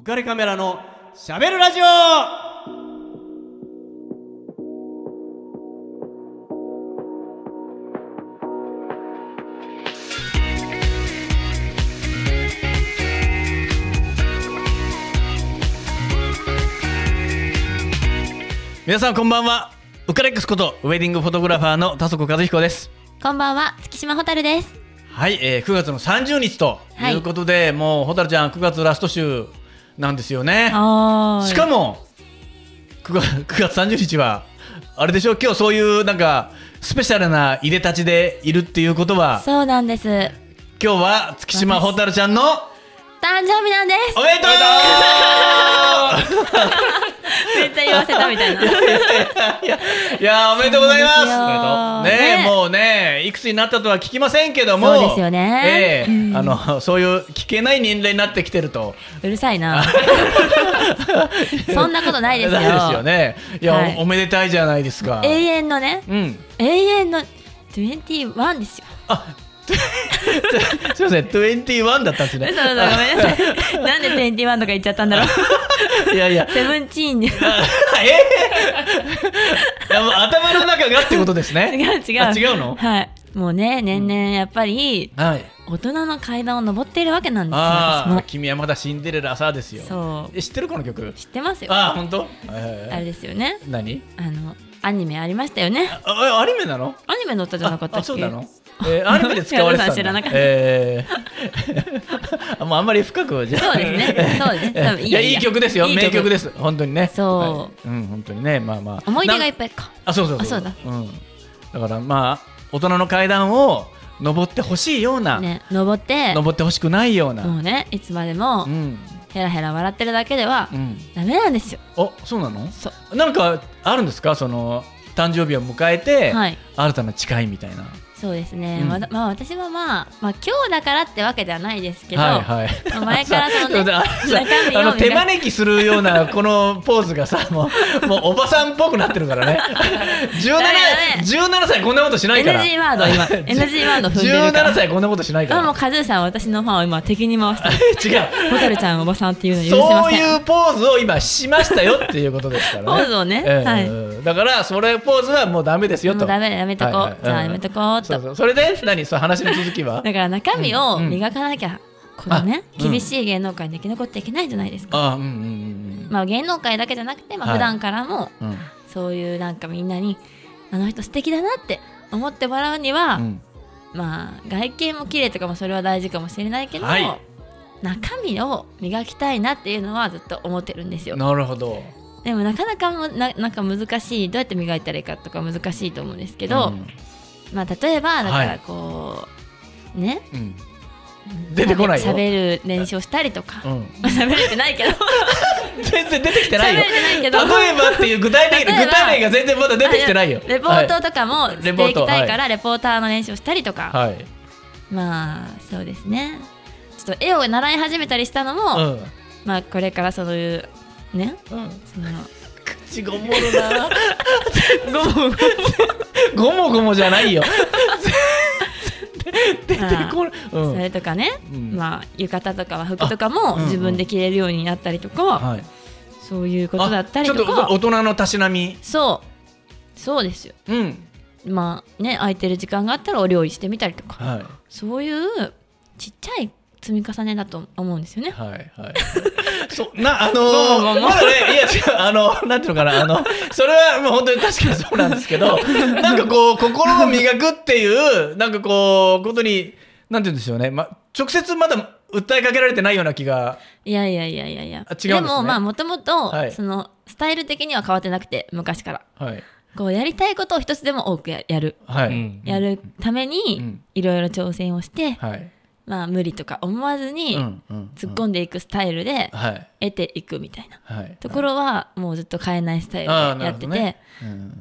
浮かれカメラのしゃべるラジオ。皆さんこんばんは。ウカレックスことウェディングフォトグラファーの田底和彦です。こんばんは、月島蛍です。はい、えー、9月の30日とはいいうことで、もう蛍ちゃん9月ラスト週なんですよね。はしかも 9, 月9月30日はあれでしょ？今日そういうなんかスペシャルないでたちでいるっていうことはそうなんです。今日は月島蛍ちゃんの誕生日なんです。おめでと めっちゃ言わせたみたいな。ういやいやおめでとうございますねえねもうねいくつになったとは聞きませんけどもそうですよねええうんあのそういう聞けない年齢になってきてるとうるさいな。そんなことないですよ。ですよねいや、はいおおめでたいじゃないですか永遠のね、うん永遠の21ですよ。あ すいません21だったんですねそうそう、ごめんなさい。なんで21とか言っちゃったんだろう。いやいやセブンチーンに。違うあえいやもう頭の中がってことですね 違う。あ違うの？はい。もうね、年々やっぱり、はい大人の階段を登っているわけなんですよ。あ君はまだシンデレラさですよそう。え知ってるこの曲？知ってますよ。ああ本当？はいはいはいあれですよね。何？あの、アニメありましたよね。あアニメなの？アニメの歌じゃなかったっけ？ああそうなの？えーアニメで使われてたんだ。知らなかった。えー。あもうあんまり深くじゃそうですね。そうですね。多分いいいやいい曲ですよ。いい曲。名曲です。本当にね。そう。はい。うん本当にね。まあまあ。思い出がいなっぱいか。あそうそうそう。あそうだ。うん、だからまあ大人の階段を登ってほしいような、ね、登って、登ってほしくないような、もうね、いつまでもうん。ヘラヘラ笑ってるだけではうん、ダメなんですよ。あそうなの？そう。なんかあるんですか？その誕生日を迎えて、はい。新たな誓いみたいなそうですね。うん。まだまあ私はまあ、まあ今日だからってわけではないですけど、はいはい。まあ前からそのねあの手招きするようなこのポーズがさもう もうおばさんっぽくなってるからね。17, ダメ17歳こんなことしないから。NG ワード今 NG ワード踏んでるから。17歳こんなことしないかあもらうカズーさんは私のファンを今敵に回してる違うホタルちゃんおばさんっていうの許せまそうせんいうポーズを今しましたよっていうことですからね。ポーズをねええ。はい。ええだからそれポーズはもうダメですよと。ダメだやめとこう、はいはい。じゃあやめとこうとそうそう。それで何？その話の続きは？だから中身をうん。うん。磨かなきゃ、このね、あうん。厳しい芸能界に生き残っていけないじゃないですか。あうんうんうんまあ芸能界だけじゃなくて、まあはい。普段からもうんうん。そういうなんかみんなにあの人素敵だなって思ってもらうには、うん。まあ外見も綺麗とかもそれは大事かもしれないけど、はい。中身を磨きたいなっていうのはずっと思ってるんですよ。なるほど。でもなかなかもななんか難しいどうやって磨いたらいいかとか難しいと思うんですけど、うんまあ例えばだかはいらこう、ね？うん出てこないよ。しゃべる練習をしたりとか、うん喋れてないけど 全然出てきてないよ。喋れてないけど例えばっていう具体的例えば具体例が全然まだ出てきてないよ。レポートとかもはいしていきたいから、レポーターの練習をしたりとか、はい。はい。まあそうですねちょっと絵を習い始めたりしたのも、うんまあこれからそういうね？うん。その口ごもるな。ごもごもじゃないよ。出てこない。うんそれとかね、うんまあ浴衣とか和服とかあもうんうん自分で着れるようになったりとか、はい。そういうことだったりとあちょっかと大人のたしなみ。そうそうですようん。まあね空いてる時間があったらお料理してみたりとかはい。そういうちっちゃい積み重ねだと思うんですよね。はいはい。そうなあのー、まだねいや違うあの なんていうのかなあのそれはもう本当に確かにそうなんですけど なんかこう心を磨くっていうなんかこうことになんて言うんでしょうね。ま直接まだ訴えかけられてないような気が。いやいやいやいやいや。あ違うんですね。もまあもともとはい。そのスタイル的には変わってなくて昔から。はい。こうやりたいことを一つでも多くややる。はい、うんやるためうにん。いろいろ挑戦をして、はいまあ無理とか思わずに突っ込んでいくスタイルではい。得ていくみたいなはい。ところはもうずっと変えないスタイルでやってて、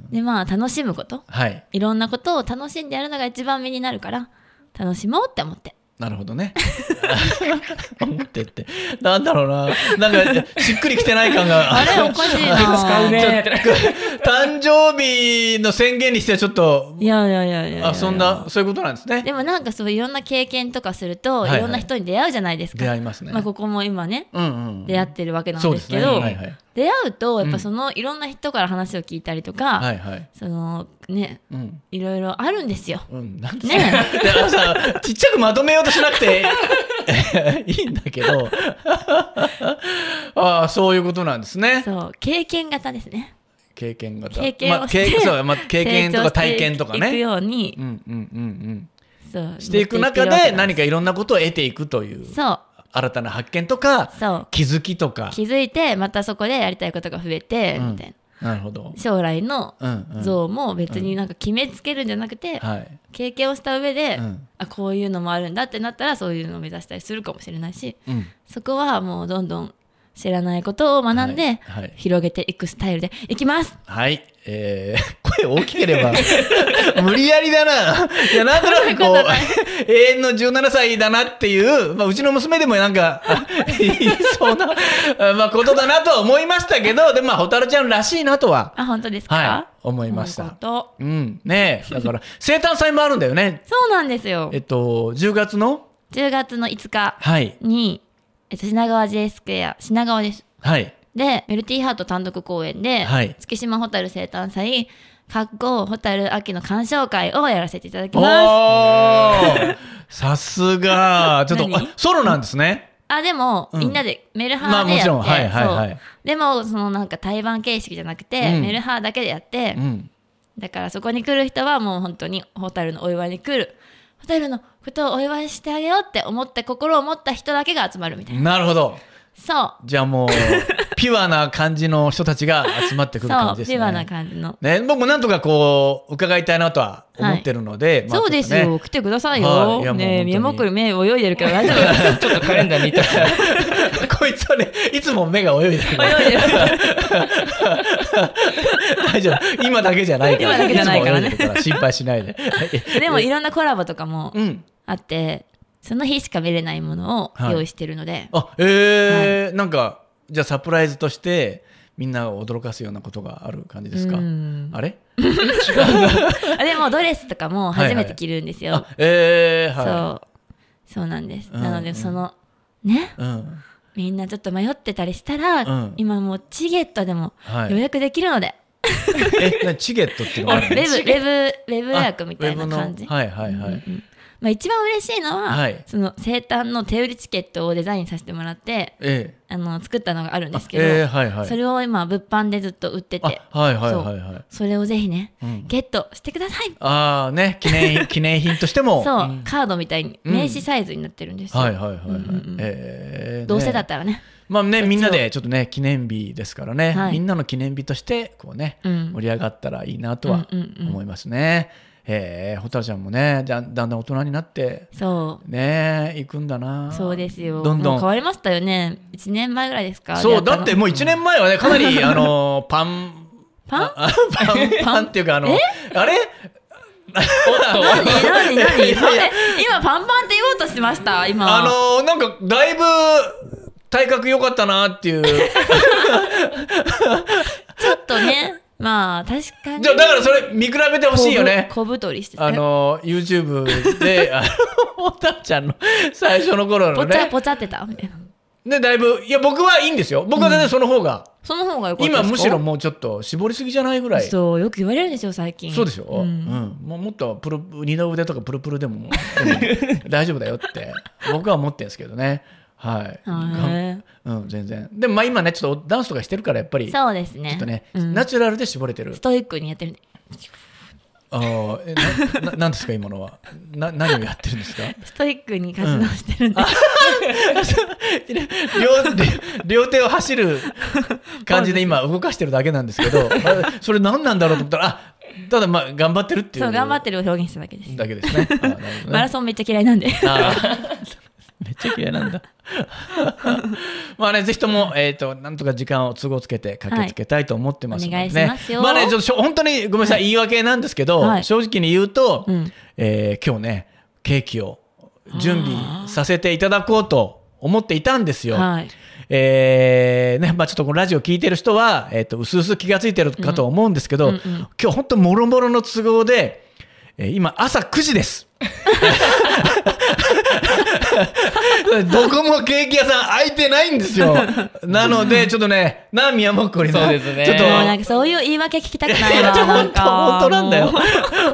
でまあ楽しむこと。はい。いろんなことを楽しんでやるのが一番身になるから楽しもうって思ってなるほどね。思ってって。なんだろうな。なんか、しっくりきてない感が。あれおかしいな使うね誕生日の宣言にしてはちょっと、いやいやいやいやあ、そんな、そういうことなんですね。でもなんかそういろんな経験とかすると、はいろんな人に出会うじゃないですか。出会いますねまあここも今ね、うんうん。出会ってるわけなんそうですけど、はいはい。出会うとやっぱそのいろんな人から話を聞いたりとか、はいはい。そのねうん。いろいろあるんですよ。うん、なんで？ね であのさちっちゃくまとめようとしなくて いいんだけど。ああそういうことなんですね。そう経験型ですね。経験型。経験をまあ経そうまあ、経験とか体験とか成長していくね。ように。う、んうんうんそううんしていく中で何かいろんなことを得ていくという。そう新たな発見とか気づきとか。気づいてまたそこでやりたいことが増えて、うん。みたいな。なるほど、将来のうんうん。像も別になんか決めつけるんじゃなくて、はい。経験をした上で、うん。あこういうのもあるんだってなったらそういうのを目指したりするかもしれないしうん。そこはもうどんどん知らないことを学んで、はいはい広げていくスタイルでいきますはい。えー、声大きければ、無理やりだな。いや、なんとなくこう、永遠の17歳だなっていう、まあ、うちの娘でもなんか、あ言いそうな、あまあ、ことだなとは思いましたけど、でもまあ、ホタルちゃんらしいなとは、あ本当ですか、はい、思いました本。当うん。ねえ。だから、生誕祭もあるんだよね。そうなんですよえっと、10月の？10月の5日はい。に、えっと、品川 J スクエア品川です。はい。でメルティーハート単独公演で、はい。月島ホタル生誕祭かっこホタル秋の鑑賞会をやらせていただきおます。ー。さすが。ちょっと、何？あソロなんですね。あでも、うん。みんなでメルハまあーでやって、もちろん。はいはいはい。そう。でもそのなんか対バン形式じゃなくて、うん。メルハーだけでやって、うん。だからそこに来る人はもう本当にホタルのお祝いに来るホタルのことをお祝いしてあげようって思って心を持った人だけが集まるみたいな。なるほど。そう。じゃあもう、ピュアな感じの人たちが集まってくる感じですね。ピュアな感じの、ね、僕もなんとかこう、伺いたいなとは思ってるので、まあそうですよ、来てくださいはい。ねえ本当に。宮本君目泳いでるけど大丈夫。ちょっとカレンダー見たこ いつはね、いつも目が泳いでる。泳いでる。大丈夫。今だけじゃないから。今だけじゃないからね。つも泳いでる心配しないで。でもいろんなコラボとかもうん。あってその日しか見れないものをはい。用意してるので、あ、えー。なんか、じゃあサプライズとして、みんなを驚かすようなことがある感じですか？うん。あれ？あでもドレスとかも初めて着るんですよ、あ、えー、はそう。そうなんです、うん。なのでそのね？い。うん。みんなちょっと迷ってたりしたら、うん。今もうチゲットでもはい。予約できるので、え、なチゲットっていうのがあるウの？ェブウェブウェブ予約みたいな感じ、はいはいはい。うんうんまあ、一番嬉しいのは、はい。その生誕の手売りチケットをデザインさせてもらってえあの作ったのがあるんえですけど、えーはいはい。それを今物販でずっと売っててあはいはいはいはい。それをぜひね、うん。ゲットしてください。ああね、記念、記念品としても。そう、ん。カードみたいにうん。名刺サイズになってるんですよ、はいはいはいはい。うんうんうん。えーどうせだっねたらね。まあね、みんなでちょっとね、記念日ですからね、はい。みんなの記念日として、こうね、うん。盛り上がったらいいなとはうんうんうん思いますね。えー、ホタルちゃんもね、だんだんだん大人になって、そう。ね、行くんだな。そうですよ。どんどん。変わりましたよね。1年前ぐらいですか？そう、だってもう1年前はね、かなり、あの、パン、パン？パン、パン？っていうか、あの、あれ？何？何？何？え今パンパンって言おうとしました？今。あのなんかだいぶ体格良かったなっていう。ちょっとねまあ確かに。じゃあだからそれ見比べてほしいよね。小太りしてて。あの YouTube で、あの、おたちゃんの最初の頃のね。ぽちゃぽちゃってた？みたいな。で、だいぶ、いや、僕はいいんですよ。僕は全然その方が、その方がよかったですか？今むしろもうちょっと絞りすぎじゃないぐらい。そうそうよく言われるんですよ最近。でしょ、ううん。んもうもっとプル二の腕とかプルプルでもでも大丈夫だよって僕は思ってるんですけどね。はい。へうん、全然。でもまあ今ね、ちょっとダンスとかしてるからやっぱり、ちょそうですねっとね、うんナチュラルで絞れてるス。トイックにやってるんでああ、えな、ななんですか今のは？な、何をやってるんですか？ストイックに活動してるんで、両両手を走る感じで今動かしてるだけなんですけど、あそれ何なんだろうと思ったら、あただまあ頑張ってるっていう。そう頑張ってるを表現しただけです、だけですね。ねマラソンめっちゃ嫌いなんで ちゃ嫌いなんだ。まあね、ぜひとも、えっ、と、なんとか時間を都合つけて駆けつけたいと思ってますので、ねお願いしますよまあね、ちょっとしょ本当にごめんなさい、言い訳なんですけど、はい正直に言うと、うんえー今日ね、ケーキを準備させていただこうと思っていたんですよ。はい。えーねまあ、ちょっとこのラジオ聞いてる人は、えっと薄々気がついてるかと思うんですけど、うんうんうん今日本当もろもろの都合で、えー今朝9時です。どこもケーキ屋さん開いてないんですよ。なので、ちょっとね、な、宮もっこりな。そうですねちょっと、なんかそういう言い訳聞きたくないいやわ。ちょ本当なんか本当なんだよ。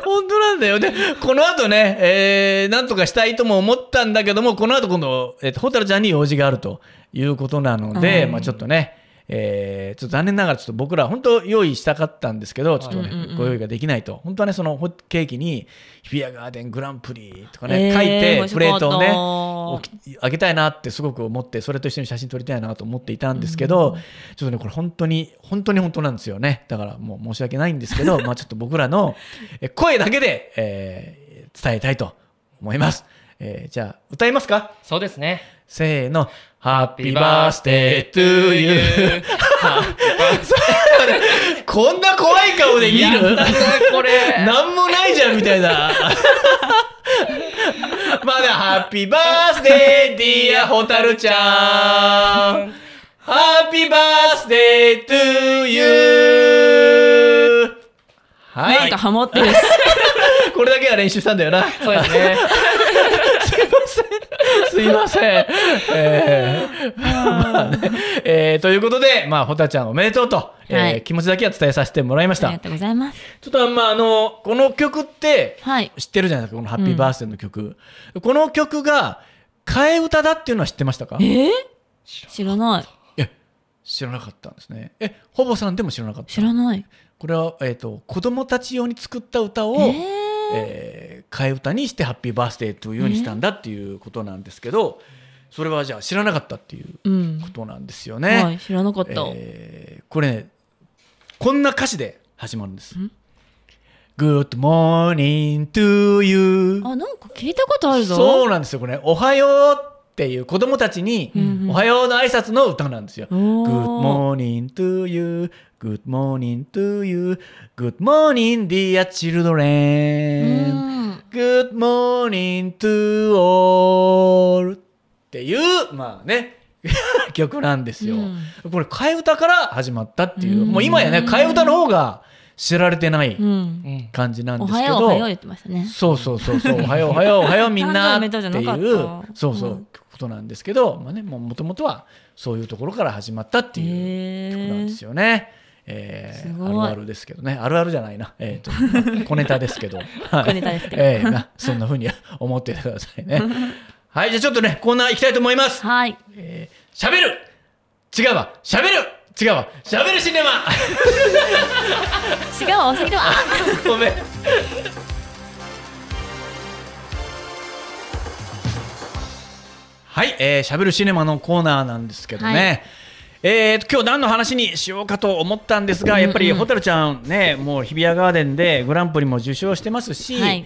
本当なんだよ。で、この後ね、えー、なんとかしたいとも思ったんだけども、この後今度、えっ、と、ホタルちゃんに用事があるということなので、うんまあちょっとね、えー、ちょっと残念ながらちょっと僕ら本当用意したかったんですけど、ちょっとね、うんうんうんご用意ができないと。本当はね、そのホケーキに、日比谷ガーデングランプリとかね、えー書いてプレートをね、あげたいなってすごく思って、それと一緒に写真撮りたいなと思っていたんですけど、ちょっとね、これ本当に、本当に本当なんですよね。だからもう申し訳ないんですけど、まあちょっと僕らの え声だけで、えー伝えたいと思います。えーじゃあ、歌いますか？そうですね。せーの。Happy birthday to you. こんな怖い顔で見る？これ。なんもないじゃんみたいな。まだ、ハッピーバースデー、ディアホタルちゃん。 Happy birthday to you.はいなんか。ハモってる。これだけは練習したんだよな。そうですね。すいません。えーまあねえーということで、まあ、ホタちゃんおめでとうと、えーはい気持ちだけは伝えさせてもらいました。ありがとうございます。ちょっとまあ、あの、この曲って、はい。知ってるじゃないですか、このハッピーバースデーの曲。この曲が、替え歌だっていうのは知ってましたか？えー？知らない。え、知らなかったんですね。え、ほぼさんでも知らなかった知らない。これは、えっ、と、子供たち用に作った歌を、えー？えー替え歌にしてハッピーバースデーというようにしたんだっていうことなんですけど、それはじゃあ知らなかったっていううんこ。となんですよね。はい、知らなかった。えーこれね、こんな歌詞で始まるんです。Good morning to you. あ、なんか聞いたことあるぞ。そうなんですよ。これ、ね、おはようっていう子供たちに、うんうん。おはようの挨拶の歌なんですよ。Good morning to you, good morning to you, good morning dear う children, ん。Good morning to all. っていう、まあね、曲なんですよ。うん。これ、替え歌から始まったっていう、うん。もう今やね、替え歌の方が知られてないうん。うん。感じなんおですけど、はよう、おはよう言ってましたね。そうそうそうそう、おはよう、おはよう、おはよう、みんなっていう。そうそう、うんことなんですけど、まあね、もともとはそういうところから始まったっていうへ曲なんですよね。えーあるあるですけどね、あるあるじゃないな、えーとまあ 小ネタですけど、はい小ネタですけどえーなそんな風に思っててくださいね。はい、じゃあちょっとね、コーナー行きたいと思います。はい。えー、しゃべる違うわ、しゃべる違うわ、しゃべるシネマ 違うわ、忘れてわ。ごめん。はい、えー、しゃべるシネマのコーナーなんですけどね。はい。えーと今日何の話にしようかと思ったんですが、やっぱりホタルちゃんね、もう日比谷ガーデンでグランプリも受賞してますし、はい。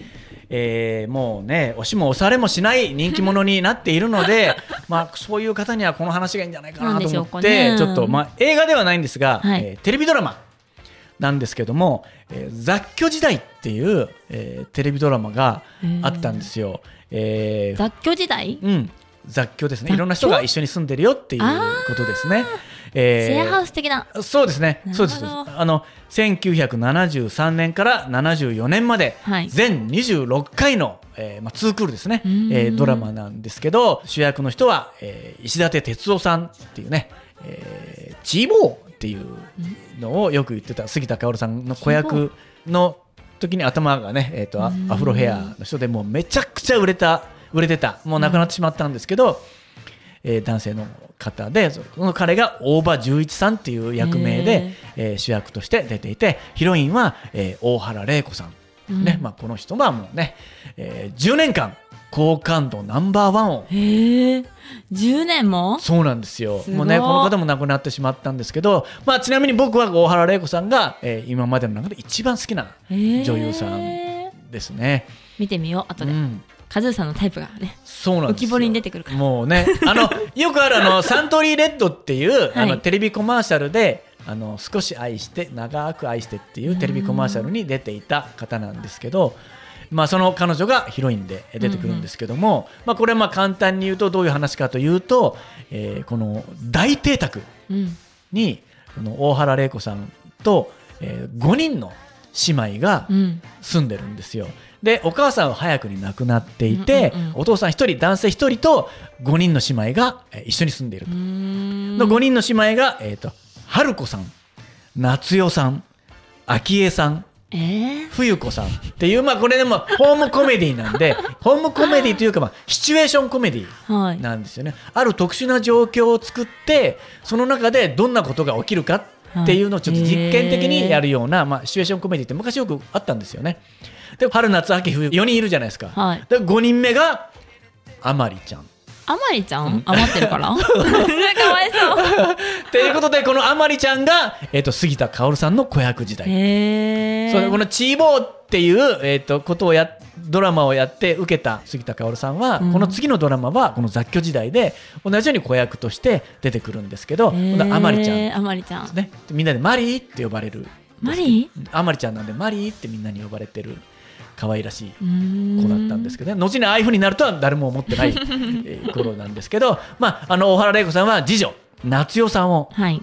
えーもうね、押しも押されもしない人気者になっているので、まあそういう方にはこの話がいいんじゃないかなと思って、かね。ちょっとまあ映画ではないんですが、はい。えーテレビドラマなんですけども、えー雑居時代っていう、えーテレビドラマがあったんですよ。えー雑居時代？うん、雑居ですね。いろんな人が一緒に住んでるよっていうことですね。えーシェアハウス的な。そうですね。そうです。あの1973年から74年まで、はい全26回の、えーまあ、ツークールですね、えんードラマなんですけど主役の人は、えー石立哲夫さんっていうね、えー、チーボーっていうのをよく言ってた杉田薫さんの子役の時に頭がね、えー、とアアフロヘアの人でもうめちゃくちゃ売れた売れてた。もう亡くなってしまったんですけど、えー男性の方でその彼が大場十一さんっていう役名で、えー主役として出ていてヒロインは、えー大原玲子さん、ねまあ、この人はもうね、えー10年間好感度ナンバーワンを。へえ。10年も？そうなんですよ。もうねこの方も亡くなってしまったんですけど、まあ、ちなみに僕は大原玲子さんが、えー今までの中で一番好きな女優さんですね。見てみよう、後で。うんカズーさんのタイプがね。そうなん浮き彫りに出てくるからもうねあの よくあるあのサントリーレッドっていう、あのはいテレビコマーシャルであの少し愛して長く愛してっていうテレビコマーシャルに出ていた方なんですけど、まあ、その彼女がヒロインで出てくるんですけども、まあ、これはまあ簡単に言うとどういう話かというと、えーこの大邸宅うんにこの大原玲子さんと、え5人の姉妹がうん住んでるんですよ。でお母さんは早くに亡くなっていて、うんうんうんお父さん1人男性1人と5人の姉妹がえー一緒に住んでいると。の5人の姉妹が、えー、と春子さん夏代さん昭恵さんえー？冬子さんっていうまあこれでもホームコメディなんで ホームコメディというかまあシチュエーションコメディはい。なんですよね。ある特殊な状況を作ってその中でどんなことが起きるかっていうのをちょっと実験的にやるような、まあ、シチュエーションコメディって昔よくあったんですよねで春夏秋冬4人いるじゃないですか、はい。で5人目があまりちゃん。あまりちゃん？余ってるから？かわいそう。ということでこのあまりちゃんが、えー、と杉田薫さんの子役時代。へえそうこのチーボーっていう、えー、とことをやドラマをやって受けた杉田薫さんは、うん。この次のドラマはこの雑居時代で同じように子役として出てくるんですけどあまりちゃん。であまりちゃん。すね。でみんなでマリーって呼ばれる。マリあまりちゃんなんでマリーってみんなに呼ばれてる可愛らしいー子だったんですけどね。後にああいう風になるとは誰も思ってない えー頃なんですけど、まあ、あの大原玲子さんは次女夏代さんをはい。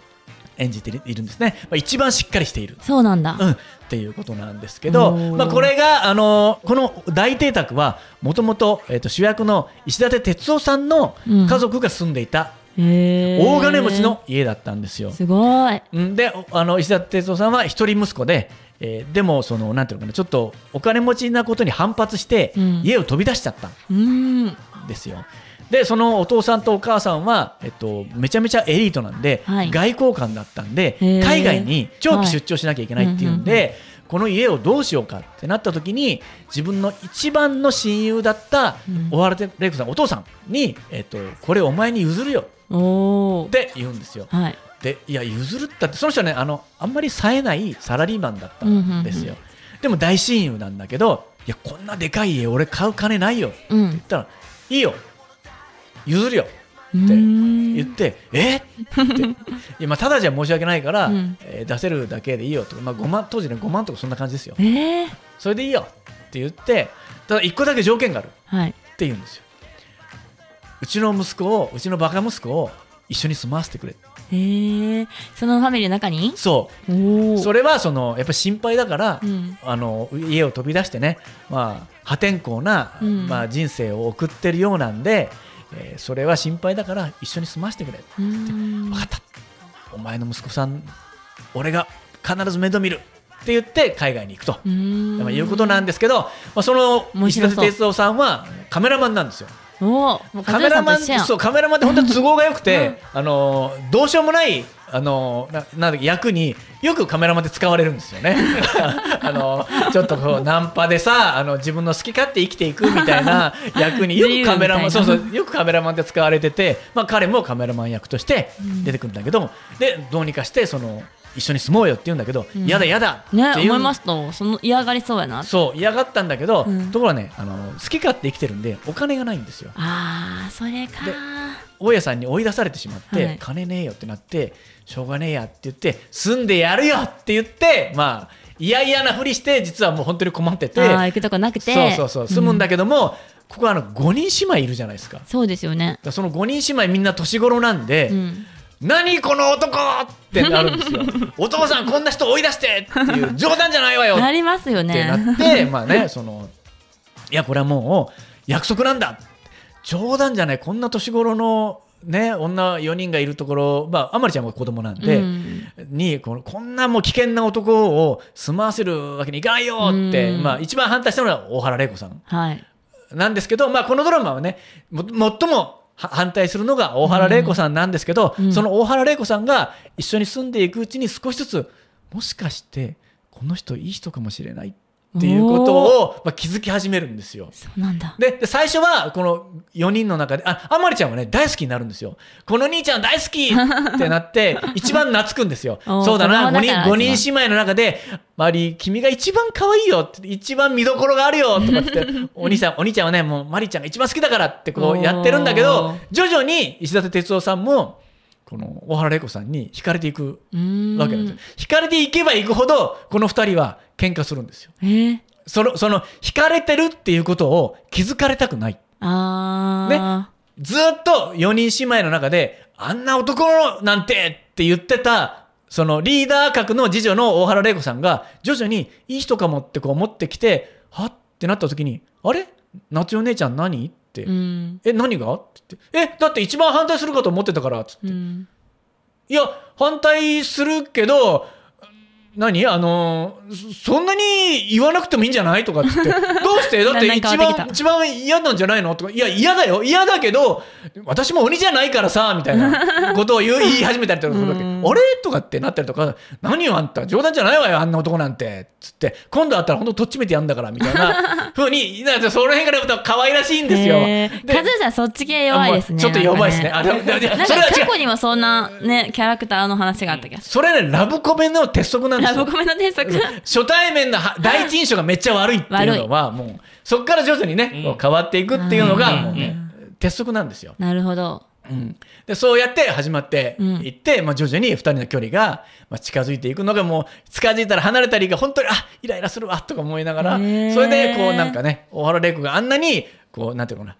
演じているんですね、まあ、一番しっかりしている。そうなんだ、うん、っていうことなんですけど、まあ、これが、あのこの大邸宅はもともと主役の石立哲夫さんの家族が住んでいたへー。大金持ちの家だったんですよ。すごい。うん。でおあの石立哲夫さんは一人息子で、えーでもそのなんていうのかなちょっとお金持ちなことに反発してうん。家を飛び出しちゃったんうーん。ですよ。でそのお父さんとお母さんは、えっと、めちゃめちゃエリートなんで、はい。外交官だったんで海外に長期出張しなきゃいけないっていうんで、はいこの家をどうしようかってなった時に自分の一番の親友だったうん。小原玲子さんお父さんに、えっと、これお前に譲るよって言うんですよ。はいでいや譲るったってその人はねあのあんまり冴えないサラリーマンだったんですよ。うんでも大親友なんだけどいやこんなでかい家俺買う金ないよってうん。言ったら「いいよ。譲るよ」うって言って「え？っ?」って。いやまあただじゃ申し訳ないから、うん。えー出せるだけでいいよとか、まあ、5万当時ね5万とかそんな感じですよ。えー、それでいいよって言ってただ1個だけ条件があるってはい言うんですよ。うちの息子をうちのバカ息子を一緒に住まわせてくれえー、そのファミリーの中に？そう。それはそのやっぱ心配だから、うん。あの家を飛び出してね、まあ、破天荒な、うん。まあ、人生を送ってるようなんで、えーそれは心配だから一緒に住まわせてくれ。うーん。分かった。お前の息子さん俺が必ず面倒見る。って言って海外に行くと、いうことなんですけど、まあ、その石面白そう。立哲夫さんはカメラマンなんですよおおカメラマンそうカメラマンって本当に都合が良くて、あのどうしようもないあのななん役によくカメラマンって使われるんですよね。あのちょっとこうナンパでさあの自分の好き勝手生きていくみたいな 役によくカメラマンそうそうよくカメラマンって使われてて、まあ、彼もカメラマン役として出てくるんだけど、でどうにかしてその一緒に住もうよって言うんだけど、うん。やだやだってね思いますとその嫌がりそうやな。そう嫌がったんだけど、うん。ところがねあの好き勝手生きてるんでお金がないんですよ。あーそれか。で大家さんに追い出されてしまって、はい。金ねえよってなってしょうがねえやって言って住んでやるよって言ってまあ嫌々なふりして実はもう本当に困ってて行くとこなくて。そうそうそう住むんだけけども、ここはあの5人姉妹いるじゃないですか。そうですよね。らその5人姉妹みんな年頃なんで、うん何この男！ってなるんですよ お父さんこんな人追い出してっていう冗談じゃないわよ。なりますよってなねって、まあね、その、いや、これはもう約束なんだ。冗談じゃない、こんな年頃のね、女4人がいるところ、まあ、あまりちゃんは子供なんで、うん。にこの、こんなもう危険な男を住まわせるわけにいかないよって、うん。まあ、一番反対したのは大原玲子さんはい。なんですけど、まあ、このドラマはね、も最もは反対するのが大原玲子さんなんですけど、うん。その大原玲子さんが一緒に住んでいくうちに少しずつ、もしかして、この人いい人かもしれないっていうことを、まあ、気づき始めるんですよ。そうなんだ。でで最初はこの4人の中でああまりちゃんはね大好きになるんですよ。この兄ちゃん大好きってなって 一番懐くんですよ。そうだな5子供だから人五人姉妹の中で「マリー君が一番可愛いよ」って一番見どころがあるよとかって お兄さんお兄ちゃんはねもうマリーちゃんが一番好きだからってこうやってるんだけおどー。徐々に石立哲夫さんもこの大原玲子さんに惹かれていくわけなんですよ。惹かれていけばいくほどこの2人は喧嘩するんですよ。えー。その、その、惹かれてるっていうことを気づかれたくない。あずっと4人姉妹の中で、あんな男なんてって言ってた、そのリーダー格の次女の大原玲子さんが、徐々にいい人かもってこう思ってきて、はってなった時に、あれ？夏代姉ちゃん何？うん。え、何が？って言って、え、だって一番反対するかと思ってたから、つって。うん。いや、反対するけど、何？あのそそんなに言わなくてもいいんじゃない？とかっつって。どうして？だって一番、一番嫌なんじゃないの？とか。いや、嫌だよ。嫌だけど、私も鬼じゃないからさ、みたいな ことを言い始めたりとかするわけ。うんあれ？とかってなったりとか、何よあんた、冗談じゃないわよ、あんな男なんて。つって、今度会ったら本当とっちめてやんだから、みたいな 風に、だからその辺から可愛らしいんですよ。カズーさんそっち系弱いですねちょっと弱いですね。あ、なんか過。去にもそんなねキャラクターの話があった気がすそれね、ラブコメの鉄則なんの添削初対面のは第一印象がめっちゃ悪いっていうのは、もう、そこから徐々にね、こう変わっていくっていうのが、うん。もうね、鉄則なんですよ。なるほど。うん、でそうやって始まってうん。いって、まあ、徐々に2人の距離が、まあ、近づいていくのがもう近づいたら離れたりが本当にあイライラするわとか思いながらそれでこうなんかね大原玲子があんなにこうなんていうのかな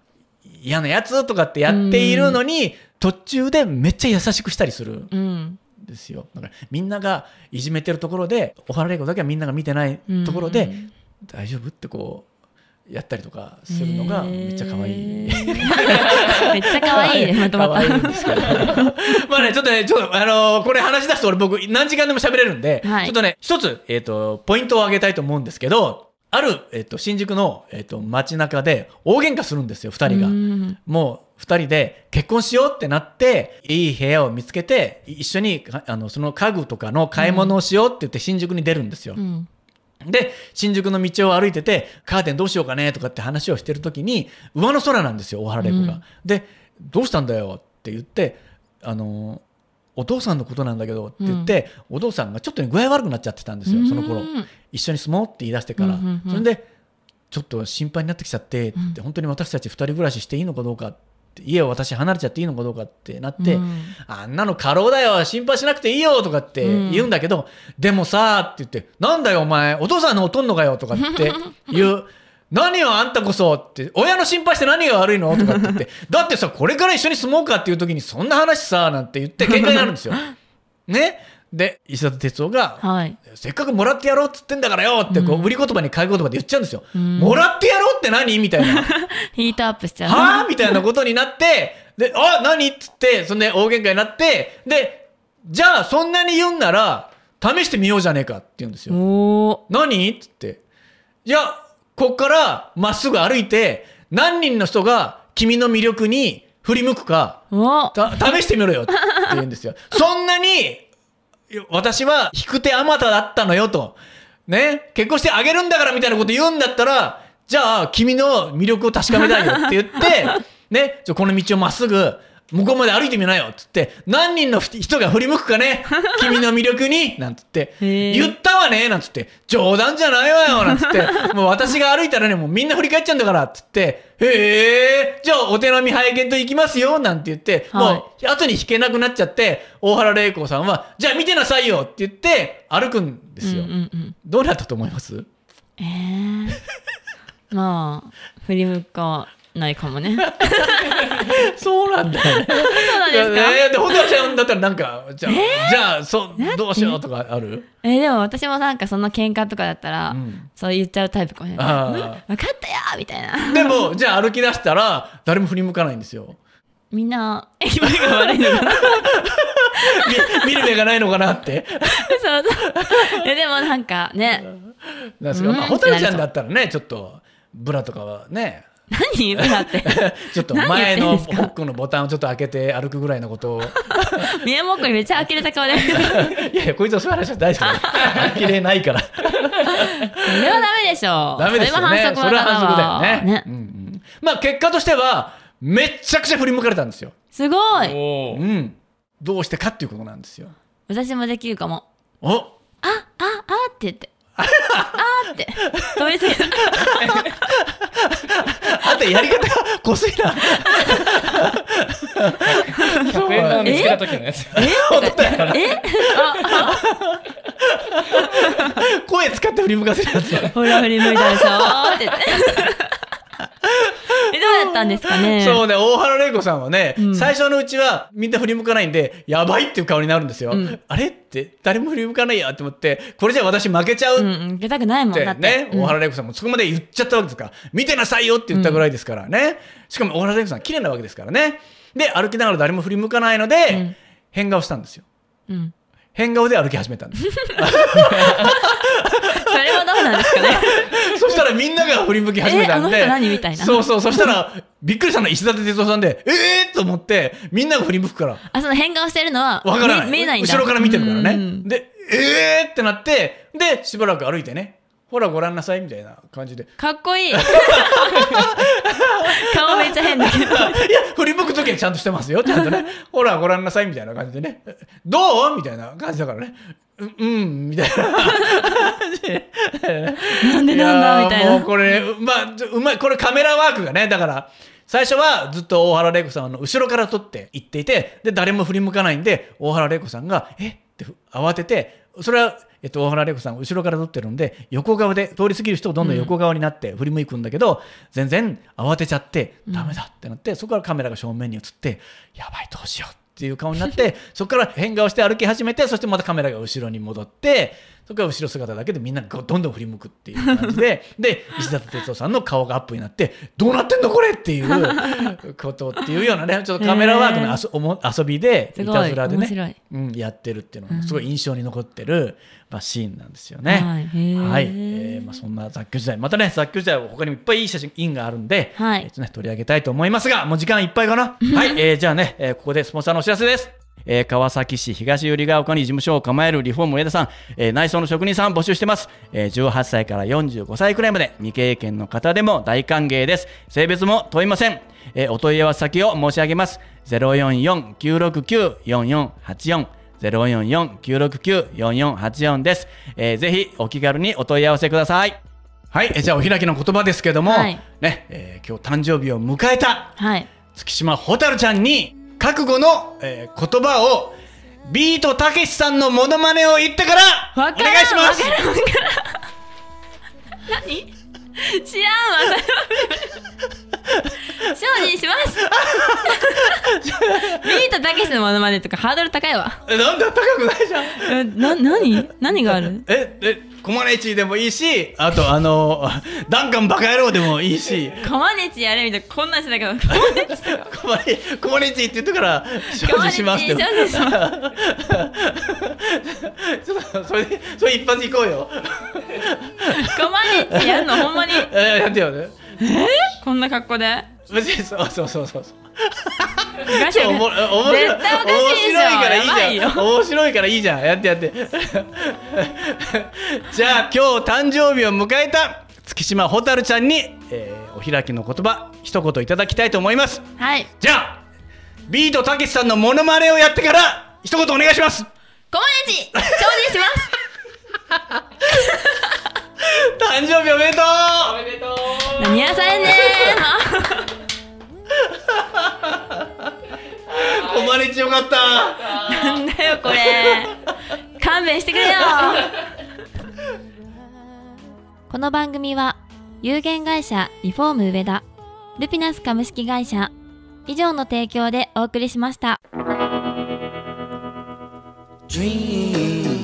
嫌なやつとかってやっているのに途中でめっちゃ優しくしたりする。うんですよ。だからみんながいじめてるところで小原玲子だけはみんなが見てないところで、うん大丈夫ってこうやったりとかするのがめっちゃ可愛い。めっちゃ可愛い。ね まとまた。まあねちょっとねちょっとあのーこれ話し出すと俺僕何時間でも喋れるんで、はい。ちょっとね一つえっ、とポイントを挙げたいと思うんですけどある、えっと新宿の、えっと街中で大喧嘩するんですよ二人が。うん。もう二人で結婚しようってなっていい部屋を見つけて一緒にかあのその家具とかの買い物をしようって言って新宿に出るんですよ。うん。で新宿の道を歩いててカーテンどうしようかねとかって話をしてる時に上の空なんですよ大原玲子が。うん。でどうしたんだよって言ってあのお父さんのことなんだけどって言って、お父さんがちょっとね具合悪くなっちゃってたんですよその頃。うん一緒に住もうって言い出してから、うんうんうん。それでちょっと心配になってきちゃってって、本当に私たち二人暮らししていいのかどうかって家を私離れちゃっていいのかどうかってなって、うん。あんなの過労だよ心配しなくていいよとかって言うんだけど、でもさって言ってなんだよお前お父さんのおとんのかよとかって 言う。何よあんたこそって親の心配して何が悪いのとかって言って。だってさこれから一緒に住もうかっていう時にそんな話さなんて言って喧嘩になるんですよ。ね？で石田哲夫がはいせっかくもらってやろうっつってんだからよってこう売り言葉に買い言葉で言っちゃうんですよ。んもらってやろうって何？みたいな。ヒートアップしちゃうはあみたいなことになって、で、あ何っつって、そんで大喧嘩になって、で、じゃあそんなに言うんなら、試してみようじゃねえかって言うんですよ。何っつって。いや、こっからまっすぐ歩いて、何人の人が君の魅力に振り向くか、試してみろよって言うんですよ。そんなに、私は引く手あまただったのよと。ね、結婚してあげるんだからみたいなこと言うんだったら、じゃあ君の魅力を確かめたいよって言って、ね、この道をまっすぐ、向こうまで歩いてみなよっつって、何人の人が振り向くかね、君の魅力に、なんつって、言ったわね、なんつって、冗談じゃないわよ、なんつって、もう私が歩いたらね、もうみんな振り返っちゃうんだから、っつって、へえ、じゃあお手並み拝見と行きますよ、なんて言って、はい。もう後に引けなくなっちゃって、大原玲子さんは、じゃあ見てなさいよって言って、歩くんですよ。うんうんうん。どうなったと思います？えー、まあ振り向かないかもね。そうなんだよね。そうなんですか？いやで、本当はちゃんだったらなんか、じゃあ、じゃあ、そう、どうしようとかある？えーでも私もなんかそんな喧嘩とかだったら、ん。そう言っちゃうタイプかもしれない。分かったよみたいな。でも、じゃあ歩き出したら、誰も振り向かないんですよ。みんなえ気分が悪いのかな？み見る目がないのかなって。そうそう。えでもなんかね。なんですけど、まあ、うんホタルちゃんだったらね、ちょっと、ブラとかはね、何ブラって ちょっと前のホックのボタンをちょっと開けて歩くぐらいのことを。宮本にめっちゃ呆れた顔で いやいや、こいつはそういう話は大丈夫。呆れないから。それはダメでしょダメですよね。そそれは反則だよわね。うんうんまあ、結果としては、めっちゃくちゃ振り向かれたんですよ。すごいうん。どうしてかっていうことなんですよ。私もできるかもおあああって言ってああって通り過ぎたやり方がこすいな。100円玉見つけた時のやつ。え？あ 声使って振り向かせるやつ。ほら振り向いたでしょーって。言ったんですかね そうね、大原玲子さんはね、うん最初のうちはみんな振り向かないんで、やばいっていう顔になるんですよ。うんあれって、誰も振り向かないやって思って、これじゃ私負けちゃう？うんけたくないもんだって。ね、うん大原玲子さんもそこまで言っちゃったわけですから、見てなさいよって言ったぐらいですからね。しかも大原玲子さん綺麗なわけですからね。で、歩きながら誰も振り向かないので、うん変顔したんですよ。うん。変顔で歩き始めたんです。それはどうなんですかね そしたらみんなが振り向き始めたんで。えあの人何みたいなそうそう。そしたら、びっくりしたのは石立哲夫さんで、ええー、と思って、みんなが振り向くから。あ、その変顔してるのは、わからない。見見えないんだ。後ろから見てるからね。うんで、えーってなって、で、しばらく歩いてね、ほらご覧なさいみたいな感じで。かっこいい。顔めっちゃ変だけど。いや、振り向くときはちゃんとしてますよ。ちゃんとね。ほらご覧なさいみたいな感じでね。どうみたいな感じだからね。ううん、みたいな感じで。なんでなんだみたいな。もうこれ、うまあ、うまい。これカメラワークがね、だから、最初はずっと大原玲子さんの後ろから撮って行っていて、で、誰も振り向かないんで、大原玲子さんが、え？って慌てて、それは、えっと、大原玲子さん後ろから撮ってるんで、横側で、通り過ぎる人をどんどん横側になって振り向くんだけど、全然慌てちゃって、ダメだってなって、そこからカメラが正面に映って、やばい、どうしようっていう顔になって、そこから変顔して歩き始めて、そしてまたカメラが後ろに戻って、そこから後ろ姿だけでみんながどんどん振り向くっていう感じで、で、石田哲夫さんの顔がアップになって、どうなってんのこれっていう ことっていうようなね、ちょっとカメラワークの遊おも遊びで、いたずらでね、うん、やってるっていうのが、すごい印象に残ってる、まあ、シーンなんですよね。はいはい。えーまあ、そんな雑居時代、またね、雑居時代は他にもいっぱいいい写真があるんで、はいえっとね、取り上げたいと思いますが、もう時間いっぱいかな？はい。えーじゃあね、えーここでスポンサーのお知らせです。えー川崎市東百合ヶ丘に事務所を構えるリフォーム上田さん、えー内装の職人さん募集してます、えー18歳から45歳くらいまで未経験の方でも大歓迎です。性別も問いません、えーお問い合わせ先を申し上げます。044-969-4484 044-969-4484です、えーぜひお気軽にお問い合わせください。はい、えーじゃあお開きの言葉ですけども、はい。ね、えー今日誕生日を迎えたはい。月島蛍ちゃんに覚悟の、えー言葉をビートたけしさんのモノマネを言ってからお願いします何？知らんわ、それは。精進します。ビートたけしのモノマネとかハードル高いわ。えなんだ高くないじゃん。え、な、何？何がある？ええコマネチでもいいしあとあのダンカンバカ野郎でもいいし。コマネチやれみたいな、こんなんしてたけど、コマネチ。コマネコマネチって言ってから精進しますってちょっと それでそれ一発いこうよ。コマネチやんの？ほんまに。えやってよね。こんな格好で？別にそうそうそうそうガシャおもガおもしろい絶対おかしいでしょ。面白いからいいやばいよ。じゃん面白いからいいじゃん。やってやって。じゃあ今日誕生日を迎えた月島蛍ちゃんに、えーお開きの言葉一言いただきたいと思います。はい。じゃあビートたけしさんのモノマネをやってから一言お願いします。コマネチ精進します。誕生日おめでとおめでとう。何やさんやねうよかった。ーなんだよこれ。勘弁してくれよ。この番組は有限会社リフォーム上田ルピナス株式会社以上の提供でお送りしました。Dream,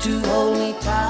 to hold me tight.